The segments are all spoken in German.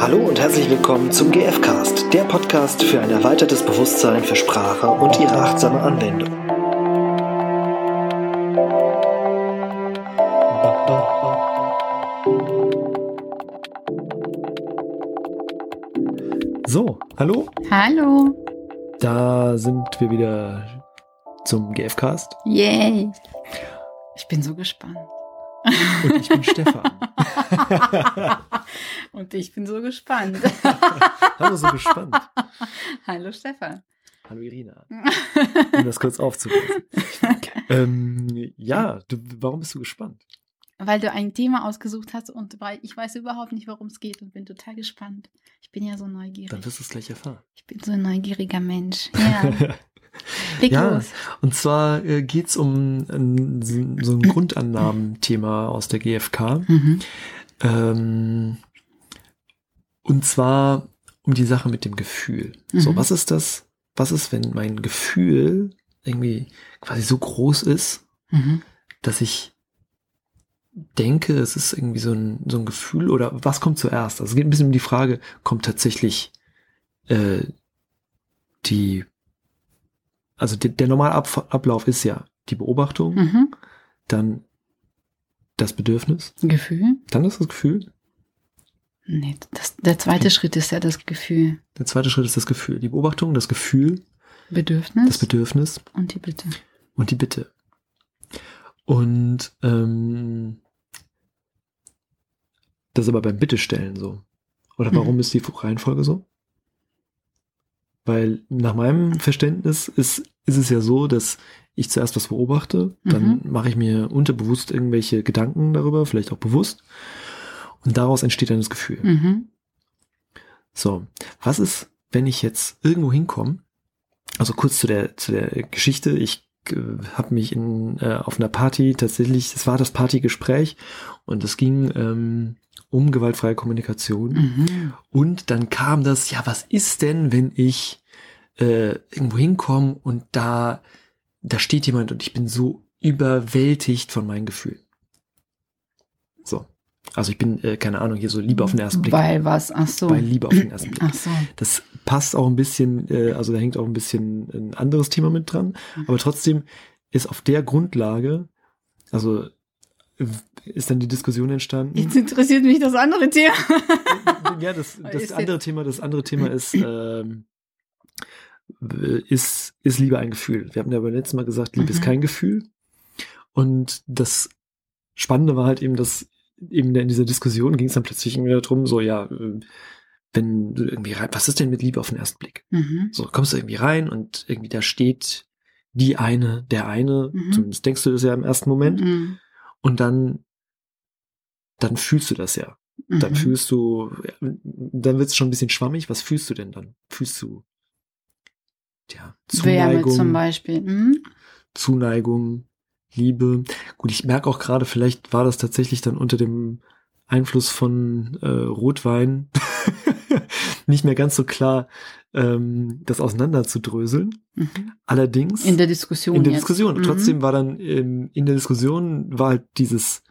Hallo und herzlich willkommen zum GFcast, der Podcast für ein erweitertes Bewusstsein für Sprache und ihre achtsame Anwendung. So, hallo, Hallo. da sind wir wieder zum GFcast Yay. Ich bin so gespannt. und ich bin Stefan. Und ich bin so gespannt. Hallo, so gespannt. Hallo Stefan. Hallo Irina, um das kurz aufzulösen. Ähm, ja, du, warum bist du gespannt? Weil du ein Thema ausgesucht hast und weil ich weiß überhaupt nicht, worum es geht und bin total gespannt. Ich bin ja so neugierig. Dann wirst du es gleich erfahren. Ich bin so ein neugieriger Mensch. Ja. Leg Ja. los. Und zwar äh, geht's um ein, so so ein Grundannahmen-Thema aus der GfK. Mhm. Ähm, und zwar um die Sache mit dem Gefühl. So, Mhm. was ist das? Was ist, wenn mein Gefühl irgendwie quasi so groß ist, Mhm. dass ich denke, es ist irgendwie so ein, so ein Gefühl oder was kommt zuerst? Also es geht ein bisschen um die Frage, kommt tatsächlich äh, die, also der, der normale Ab Ablauf ist ja die Beobachtung, Mhm. dann das Bedürfnis, Gefühl? dann ist das Gefühl, Nee, das, der zweite Schritt ist ja das Gefühl. der zweite Schritt ist das Gefühl. Die Beobachtung, das Gefühl, Bedürfnis das Bedürfnis und die Bitte. und die Bitte. Und ähm, das ist aber beim Bittestellen so. Oder warum Mhm. ist die Reihenfolge so? Weil nach meinem Verständnis ist, ist es ja so, dass ich zuerst was beobachte, dann mache ich mir unterbewusst irgendwelche Gedanken darüber, vielleicht auch bewusst, und daraus entsteht dann das Gefühl. Mhm. So, was ist, wenn ich jetzt irgendwo hinkomme? Also kurz zu der zu der Geschichte. Ich äh, habe mich in äh, auf einer Party tatsächlich, es war das Partygespräch und es ging ähm, um gewaltfreie Kommunikation. Mhm. Und dann kam das, ja, was ist denn, wenn ich äh, irgendwo hinkomme und da da steht jemand und ich bin so überwältigt von meinen Gefühlen. So, also ich bin äh, keine Ahnung hier so Liebe auf den ersten Blick. Weil was? Ach so. Bei Liebe auf den ersten Blick. Ach so. Das passt auch ein bisschen, äh, also da hängt auch ein bisschen ein anderes Thema mit dran. Aber trotzdem ist auf der Grundlage, also äh, ist dann die Diskussion entstanden. Jetzt interessiert mich das andere Thema. ja, das, das andere Thema, das andere Thema ist, ähm, ist, ist Liebe ein Gefühl. Wir haben ja beim letzten Mal gesagt, Liebe ist Mhm. kein Gefühl. Und das Spannende war halt eben, dass eben in dieser Diskussion ging es dann plötzlich irgendwie darum, so, ja, äh, wenn du irgendwie rein, was ist denn mit Liebe auf den ersten Blick? Mhm. So, kommst du irgendwie rein und irgendwie da steht die eine, der eine, Mhm. zumindest denkst du das ja im ersten Moment, Mhm. und dann, dann fühlst du das ja. Dann Mhm. fühlst du, dann wird es schon ein bisschen schwammig. Was fühlst du denn dann? Fühlst du ja, Wärme Zuneigung, zum Beispiel. Mhm. Zuneigung, Liebe. Gut, ich merke auch gerade, vielleicht war das tatsächlich dann unter dem Einfluss von äh, Rotwein nicht mehr ganz so klar, ähm, das auseinanderzudröseln. Mhm. Allerdings In der Diskussion. in der jetzt. Diskussion. Mhm. Trotzdem war dann ähm, in der Diskussion war halt dieses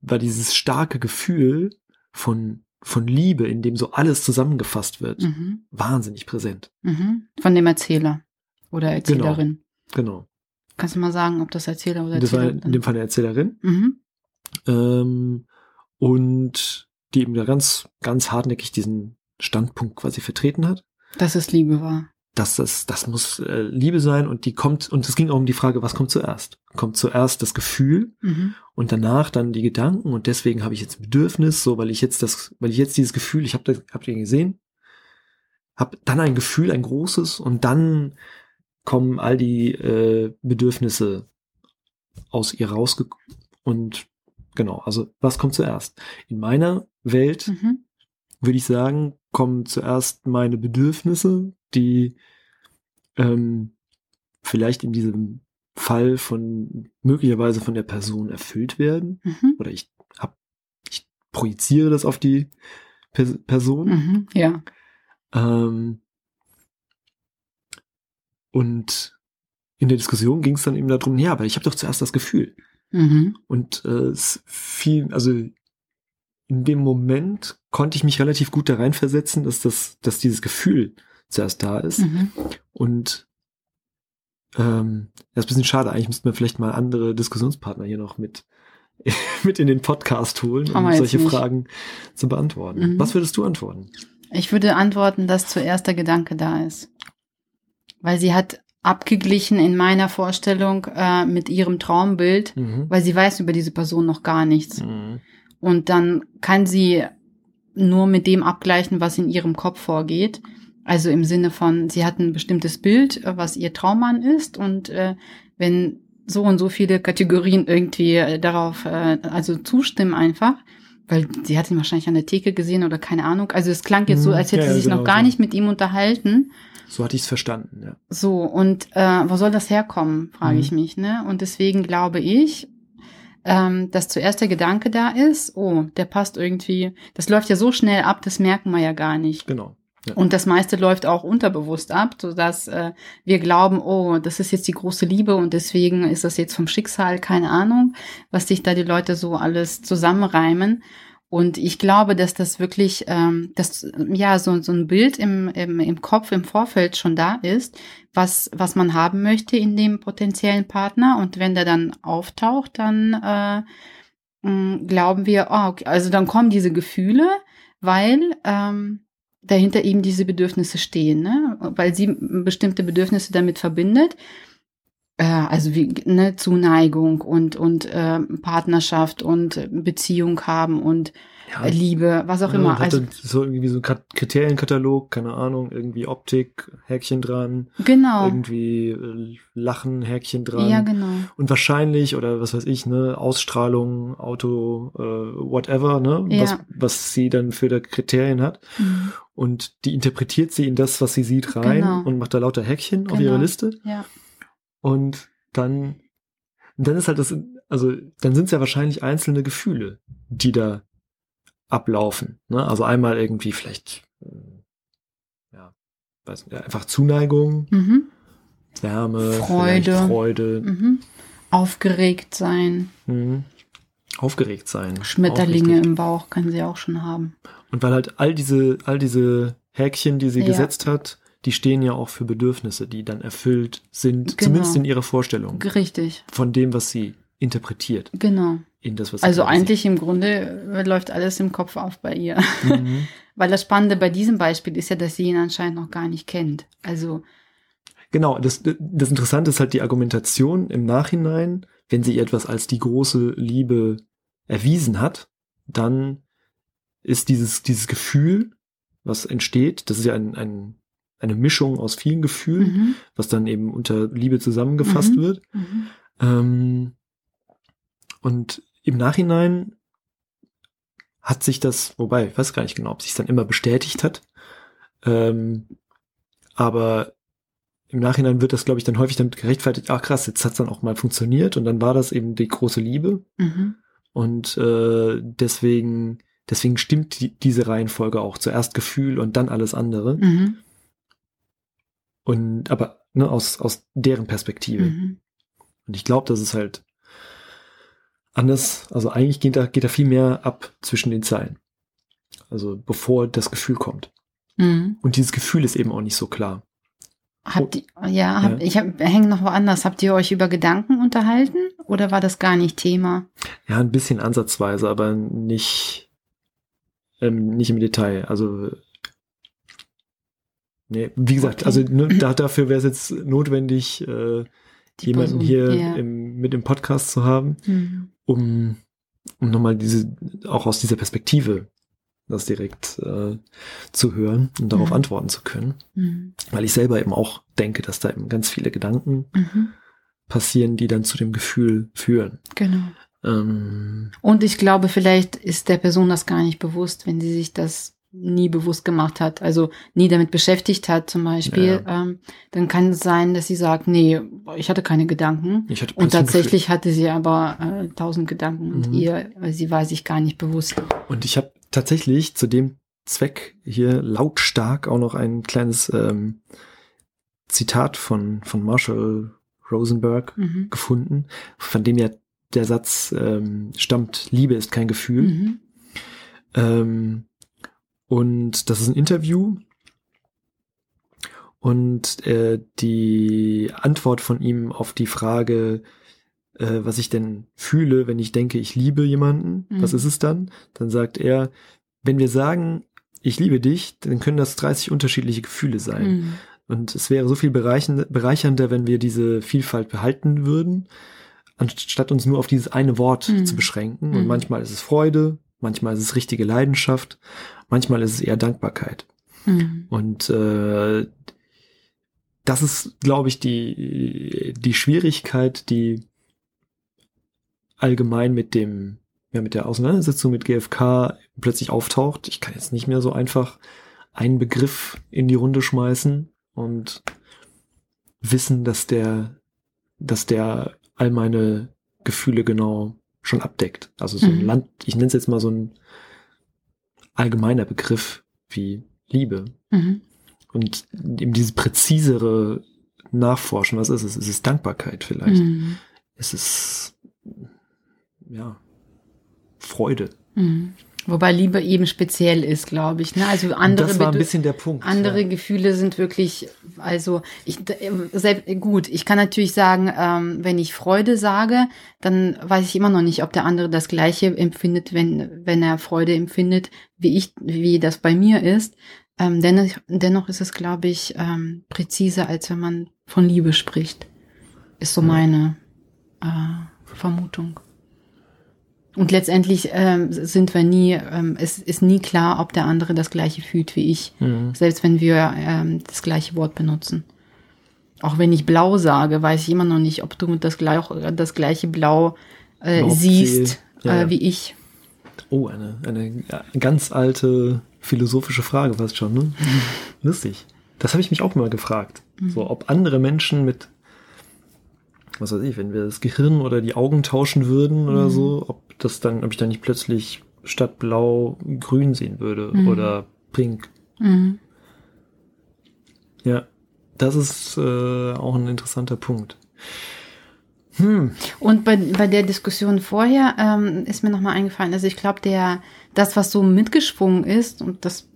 war dieses starke Gefühl von von Liebe, in dem so alles zusammengefasst wird, Mhm. wahnsinnig präsent. Mhm. Von dem Erzähler oder Erzählerin. Genau. Kannst du mal sagen, ob das Erzähler oder Das war Erzählerin in dem Fall eine Erzählerin Mhm. ähm, und die eben da ganz ganz hartnäckig diesen Standpunkt quasi vertreten hat. Dass es Liebe war. Das, das muss äh, Liebe sein und die kommt, und es ging auch um die Frage, was kommt zuerst? Kommt zuerst das Gefühl Mhm. und danach dann die Gedanken und deswegen habe ich jetzt ein Bedürfnis, so weil ich jetzt das, weil ich jetzt dieses Gefühl, ich habe das, habt ihr ihn gesehen, habe dann ein Gefühl, ein großes und dann kommen all die äh, Bedürfnisse aus ihr rausge und genau, also was kommt zuerst? In meiner Welt Mhm. würde ich sagen, kommen zuerst meine Bedürfnisse, die ähm, vielleicht in diesem Fall von möglicherweise von der Person erfüllt werden. Mhm. Oder ich hab, ich projiziere das auf die Per- Person. Mhm. Ja. Ähm, und in der Diskussion ging es dann eben darum, ja, aber ich habe doch zuerst das Gefühl. Mhm. Und äh, es viel, also in dem Moment konnte ich mich relativ gut da reinversetzen, dass das, dass dieses Gefühl zuerst da ist. Mhm. Und ähm, das ist ein bisschen schade. Eigentlich müssten wir vielleicht mal andere Diskussionspartner hier noch mit, mit in den Podcast holen, um solche nicht. Fragen zu beantworten. Mhm. Was würdest du antworten? Ich würde antworten, dass zuerst der Gedanke da ist. Weil sie hat abgeglichen in meiner Vorstellung äh, mit ihrem Traumbild, Mhm. weil sie weiß über diese Person noch gar nichts. Mhm. Und dann kann sie nur mit dem abgleichen, was in ihrem Kopf vorgeht. Also im Sinne von, sie hat ein bestimmtes Bild, was ihr Traummann ist. Und äh, wenn so und so viele Kategorien irgendwie äh, darauf, äh, also zustimmen einfach, weil sie hat ihn wahrscheinlich an der Theke gesehen oder keine Ahnung. Also es klang jetzt so, Mhm. als hätte Ja, sie sich genau noch gar so. nicht mit ihm unterhalten. So hatte ich es verstanden, ja. So, und äh, wo soll das herkommen, frage Mhm. ich mich. Ne? Und deswegen glaube ich, ähm, dass zuerst der Gedanke da ist, oh, der passt irgendwie, das läuft ja so schnell ab, das merken wir ja gar nicht. Genau. Und das meiste läuft auch unterbewusst ab, sodass äh, wir glauben, oh, das ist jetzt die große Liebe und deswegen ist das jetzt vom Schicksal, keine Ahnung, was sich da die Leute so alles zusammenreimen. Und ich glaube, dass das wirklich, ähm, dass ja so, so ein Bild im, im, im Kopf, im Vorfeld schon da ist, was, was man haben möchte in dem potenziellen Partner. Und wenn der dann auftaucht, dann äh, mh, glauben wir, oh, okay, also dann kommen diese Gefühle, weil ähm, dahinter eben diese Bedürfnisse stehen, ne? weil sie bestimmte Bedürfnisse damit verbindet. Äh, also wie ne, Zuneigung und, und äh, Partnerschaft und Beziehung haben und Ja, Liebe, was auch Ja, immer. und hat Also so irgendwie so ein Kat- Kriterienkatalog, keine Ahnung, irgendwie Optik, Häkchen dran, genau. irgendwie äh, Lachen, Häkchen dran. Ja, genau. Und wahrscheinlich, oder was weiß ich, ne, Ausstrahlung, Auto, äh, whatever, ne, Ja. was, was sie dann für da Kriterien hat. Mhm. Und die interpretiert sie in das, was sie sieht, rein Genau. und macht da lauter Häkchen auf Genau. ihre Liste. Ja. Und dann, und dann ist halt das, also dann sind es ja wahrscheinlich einzelne Gefühle, die da ablaufen. Ne? Also einmal irgendwie vielleicht, äh, ja, weiß nicht, einfach Zuneigung, Mhm. Wärme, Freude. Freude, Mhm. Aufgeregt sein, mhm. aufgeregt sein. Schmetterlinge Auch wichtig. im Bauch kann sie auch schon haben. Und weil halt all diese, all diese Häkchen, die sie Ja. gesetzt hat, die stehen ja auch für Bedürfnisse, die dann erfüllt sind, Genau. zumindest in ihrer Vorstellung Richtig, von dem, was sie interpretiert genau. in das, was Also eigentlich im Grunde äh, läuft alles im Kopf auf bei ihr. sieht. Mhm. Weil das Spannende bei diesem Beispiel ist ja, dass sie ihn anscheinend noch gar nicht kennt. Also, Genau, das, das Interessante ist halt die Argumentation im Nachhinein, wenn sie ihr etwas als die große Liebe erwiesen hat, dann ist dieses, dieses Gefühl, was entsteht, das ist ja ein, ein, eine Mischung aus vielen Gefühlen, mhm, was dann eben unter Liebe zusammengefasst Mhm. wird. mhm, Ähm, und im Nachhinein hat sich das, wobei, ich weiß gar nicht genau, ob sich dann immer bestätigt hat. Ähm, aber im Nachhinein wird das, glaube ich, dann häufig damit gerechtfertigt, ach krass, jetzt hat's dann auch mal funktioniert und dann war das eben die große Liebe. mhm, Und äh, deswegen, deswegen stimmt die, diese Reihenfolge auch. Zuerst Gefühl und dann alles andere. mhm, Und aber ne, aus, aus deren Perspektive. mhm. Und ich glaube, das ist halt anders. Also eigentlich geht da, geht da viel mehr ab zwischen den Zeilen. Also bevor das Gefühl kommt. mhm. Und dieses Gefühl ist eben auch nicht so klar. Habt ihr, ja, hab, Ja. ich hab, hänge noch woanders. Habt ihr euch über Gedanken unterhalten oder war das gar nicht Thema? Ja, ein bisschen ansatzweise, aber nicht, ähm, nicht im Detail. Also, nee, wie gesagt, Okay. also ne, da, dafür wäre es jetzt notwendig, äh, Die jemanden Person, hier ja. im, mit im Podcast zu haben, Mhm. um, um nochmal diese, auch aus dieser Perspektive das direkt äh, zu hören und darauf Mhm. antworten zu können. Mhm. Weil ich selber eben auch denke, dass da eben ganz viele Gedanken Mhm. passieren, die dann zu dem Gefühl führen. Genau. Ähm, Und ich glaube, vielleicht ist der Person das gar nicht bewusst, wenn sie sich das nie bewusst gemacht hat, also nie damit beschäftigt hat zum Beispiel, ähm, dann kann es sein, dass sie sagt, nee, ich hatte keine Gedanken. ich hatte Und tatsächlich hatte sie aber äh, tausend Gedanken und Mhm. ihr, sie war sich gar nicht bewusst. Und ich habe tatsächlich zu dem Zweck hier lautstark auch noch ein kleines ähm, Zitat von, von Marshall Rosenberg Mhm. gefunden, von dem ja der Satz ähm, stammt, Liebe ist kein Gefühl. Mhm. Ähm, und das ist ein Interview. Und äh, die Antwort von ihm auf die Frage, äh, was ich denn fühle, wenn ich denke, ich liebe jemanden, Mhm. was ist es dann? Dann sagt er, wenn wir sagen, ich liebe dich, dann können das 30 unterschiedliche Gefühle sein. Mhm. Und es wäre so viel bereichernder, wenn wir diese Vielfalt behalten würden, anstatt uns nur auf dieses eine Wort Mhm. zu beschränken. Und Mhm. manchmal ist es Freude, manchmal ist es richtige Leidenschaft, manchmal ist es eher Dankbarkeit. Mhm. Und äh, das ist, glaube ich, die, die Schwierigkeit, die allgemein mit dem, ja, mit der Auseinandersetzung mit GFK plötzlich auftaucht. Ich kann jetzt nicht mehr so einfach einen Begriff in die Runde schmeißen und wissen, dass der, dass der all meine Gefühle genau schon abdeckt. Also so ein Mhm. Land, ich nenne es jetzt mal so ein allgemeiner Begriff wie Liebe. Mhm. Und eben dieses präzisere Nachforschen, was ist es? Ist es Dankbarkeit vielleicht? Mhm. Ist es, ja, Freude? Wobei Liebe eben speziell ist, glaube ich. Ne? Also andere, das war ein bisschen der Punkt. andere ja. Gefühle sind wirklich, also ich selbst, gut, ich kann natürlich sagen, ähm, wenn ich Freude sage, dann weiß ich immer noch nicht, ob der andere das gleiche empfindet, wenn, wenn er Freude empfindet, wie ich, wie das bei mir ist. Ähm, dennoch, dennoch ist es, glaube ich, ähm, präziser, als wenn man von Liebe spricht. Ist so Ja. meine äh, Vermutung. Und letztendlich ähm, sind wir nie, ähm, es ist nie klar, ob der andere das gleiche fühlt wie ich, Mhm. selbst wenn wir ähm, das gleiche Wort benutzen. Auch wenn ich blau sage, weiß ich immer noch nicht, ob du das, gleich, das gleiche Blau äh, siehst. Ja, äh, wie ich. Oh, eine, eine ganz alte philosophische Frage fast schon, ne? Lustig. Das habe ich mich auch mal gefragt. Mhm. So, ob andere Menschen mit, was weiß ich, wenn wir das Gehirn oder die Augen tauschen würden oder Mhm. so, ob das dann, ob ich dann nicht plötzlich statt blau grün sehen würde Mhm. oder pink. Mhm. Ja, das ist äh, auch ein interessanter Punkt. Hm, Und bei, bei der Diskussion vorher ähm, ist mir nochmal eingefallen, also ich glaube, der, das, was so mitgeschwungen ist, und das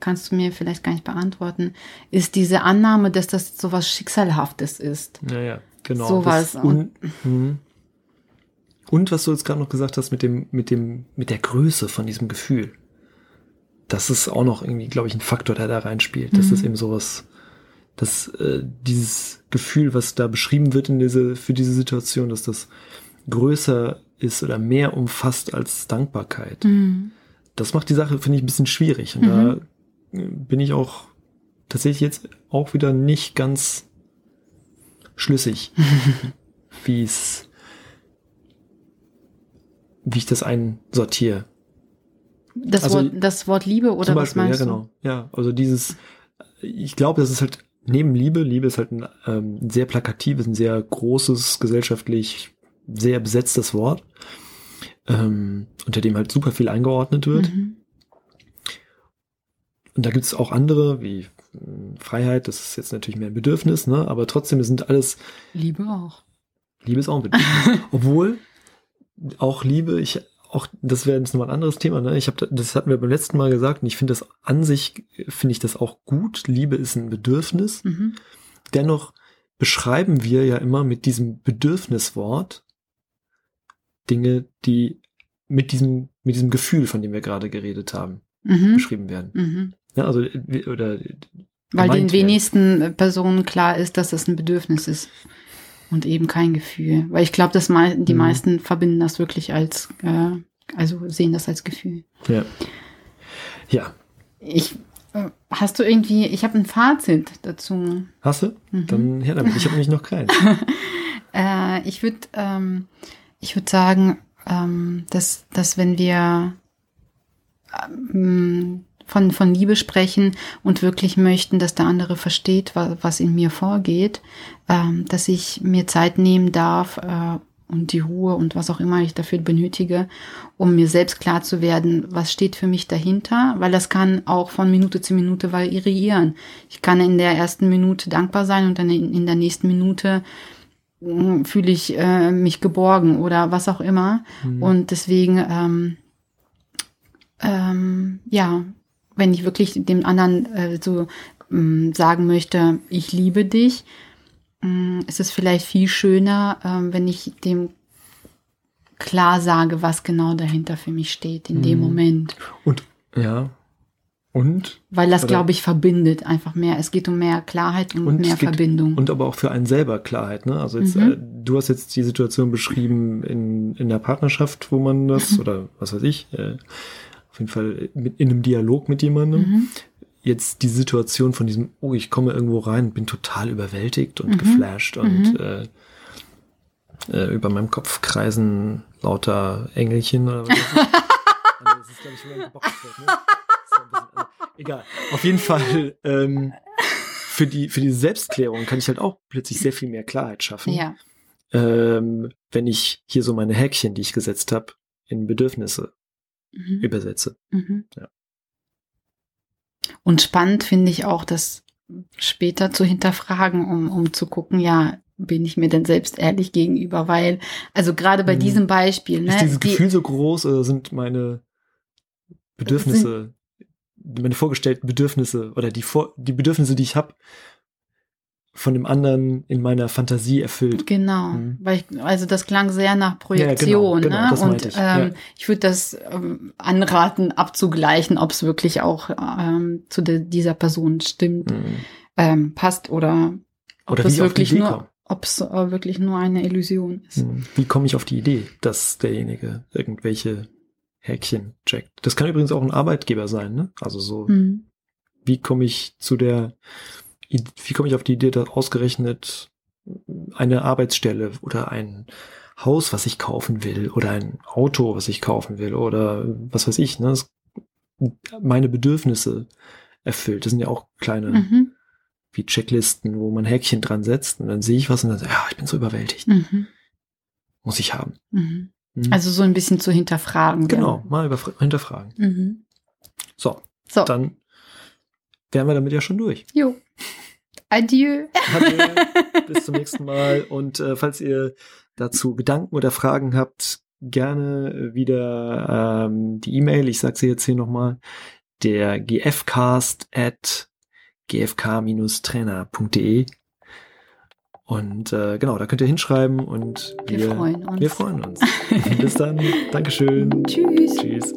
kannst du mir vielleicht gar nicht beantworten, ist diese Annahme, dass das so was Schicksalhaftes ist. naja, genau. Sowas. Das- Und, hm. und was du jetzt gerade noch gesagt hast mit dem, mit dem, mit der Größe von diesem Gefühl. Das ist auch noch irgendwie, glaube ich, ein Faktor, der da reinspielt. Das Mhm. ist eben sowas, dass äh, dieses Gefühl, was da beschrieben wird in diese, für diese Situation, dass das größer ist oder mehr umfasst als Dankbarkeit. Mhm. Das macht die Sache, finde ich, ein bisschen schwierig. Und Mhm. da bin ich auch tatsächlich jetzt auch wieder nicht ganz schlüssig, wie es, wie ich das einsortiere. Das, Also- Wort, das Wort Liebe oder Zum was Beispiel, meinst ja, genau. Ja, also dieses, ich glaube, das ist halt neben Liebe, Liebe ist halt ein ähm, sehr plakatives, ein sehr großes, gesellschaftlich sehr besetztes Wort, ähm, unter dem halt super viel eingeordnet du? wird. Mhm. Und da gibt es auch andere, wie Freiheit, das ist jetzt natürlich mehr ein Bedürfnis, ne? aber trotzdem sind alles, Liebe auch. Liebe ist auch ein Bedürfnis. Obwohl auch Liebe, ich auch, das wäre jetzt nochmal ein anderes Thema, ne? Ich habe, das hatten wir beim letzten Mal gesagt und ich finde das an sich, finde ich das auch gut. Liebe ist ein Bedürfnis. Mhm. Dennoch beschreiben wir ja immer mit diesem Bedürfniswort Dinge, die mit diesem, mit diesem Gefühl, von dem wir gerade geredet haben, Mhm. beschrieben werden. Mhm. Ja, also, wir- oder, Weil den gemeint werden. wenigsten Personen klar ist, dass es ein Bedürfnis ist und eben kein Gefühl. Weil ich glaube, dass mei die Mhm. meisten verbinden das wirklich als, äh, also sehen das als Gefühl. Ja. Ja. Ich, äh, hast du irgendwie, ich habe ein Fazit dazu. Hast du? Mhm. Dann her damit. Ich habe nämlich noch keinen. Äh, ich würde ich würde sagen, ähm, dass, dass wenn wir ähm, von, von Liebe sprechen und wirklich möchten, dass der andere versteht, was, was in mir vorgeht, ähm, dass ich mir Zeit nehmen darf äh, und die Ruhe und was auch immer ich dafür benötige, um mir selbst klar zu werden, was steht für mich dahinter, weil das kann auch von Minute zu Minute variieren. Ich kann in der ersten Minute dankbar sein und dann in, in der nächsten Minute mh, fühle ich äh, mich geborgen oder was auch immer. Mhm. Und deswegen ähm, ähm, ja, wenn ich wirklich dem anderen äh, so ähm, sagen möchte, ich liebe dich, ähm, ist es vielleicht viel schöner, ähm, wenn ich dem klar sage, was genau dahinter für mich steht in dem Mhm. Moment. Und ja. Und? Weil das, glaube ich, verbindet einfach mehr. Es geht um mehr Klarheit und, Und mehr geht- Verbindung. Und aber auch für einen selber Klarheit, ne? Also jetzt, Mhm. äh, du hast jetzt die Situation beschrieben in, in der Partnerschaft, wo man das, oder was weiß ich, äh, auf jeden Fall mit, in einem Dialog mit jemandem. mhm. Jetzt die Situation von diesem, oh, ich komme irgendwo rein, bin total überwältigt und Mhm. geflasht und Mhm. äh, äh, über meinem Kopf kreisen lauter Engelchen oder was nee, das ist, glaube ich, man geboxt wird, ne? Ein bisschen, also, egal. Auf jeden Fall, ähm, für die, für die Selbstklärung kann ich halt auch plötzlich sehr viel mehr Klarheit schaffen. Ja. Ähm, wenn ich hier so meine Häkchen, die ich gesetzt habe, in Bedürfnisse Mhm. übersetze. Mhm. Ja. Und spannend finde ich auch, das später zu hinterfragen, um, um zu gucken, ja, bin ich mir denn selbst ehrlich gegenüber, weil, also gerade bei Mhm. diesem Beispiel, ne, Ist dieses die- Gefühl so groß oder sind meine Bedürfnisse, meine vorgestellten Bedürfnisse oder die, Vor die Bedürfnisse, die ich habe, von dem anderen in meiner Fantasie erfüllt? Genau, Mhm. weil ich, also das klang sehr nach Ja, Projektion, genau, genau, ne? das Und meinte ich, ähm, ja. ich würde das ähm, anraten, abzugleichen, ob es wirklich auch ähm, zu dieser Person stimmt, Mhm. ähm, passt oder ob Oder es wirklich nur, ob es äh, wirklich nur eine Illusion ist. Mhm. Wie komme ich auf die Idee, dass derjenige irgendwelche Häkchen checkt? Das kann übrigens auch ein Arbeitgeber sein, ne? Also so, Mhm. wie komme ich zu der, wie komme ich auf die Idee, dass ausgerechnet eine Arbeitsstelle oder ein Haus, was ich kaufen will, oder ein Auto, was ich kaufen will, oder was weiß ich, ne? Das, meine Bedürfnisse erfüllt. Das sind ja auch kleine, Mhm. wie Checklisten, wo man Häkchen dran setzt und dann sehe ich was und dann so, ja, ich bin so überwältigt. Mhm. Muss ich haben. Mhm. Mhm. Also so ein bisschen zu hinterfragen. genau, mal überfra- hinterfragen. Ja. Mhm. So, So, dann wären wir damit ja schon durch. jo. Adieu. Adieu, bis zum nächsten Mal. Und äh, falls ihr dazu Gedanken oder Fragen habt, gerne wieder ähm, die E-Mail, ich sage sie jetzt hier nochmal, der gfcast at gfk-trainer.de und äh, genau, da könnt ihr hinschreiben und Wir freuen uns. Wir freuen uns. Bis dann. Dankeschön. Tschüss. Tschüss.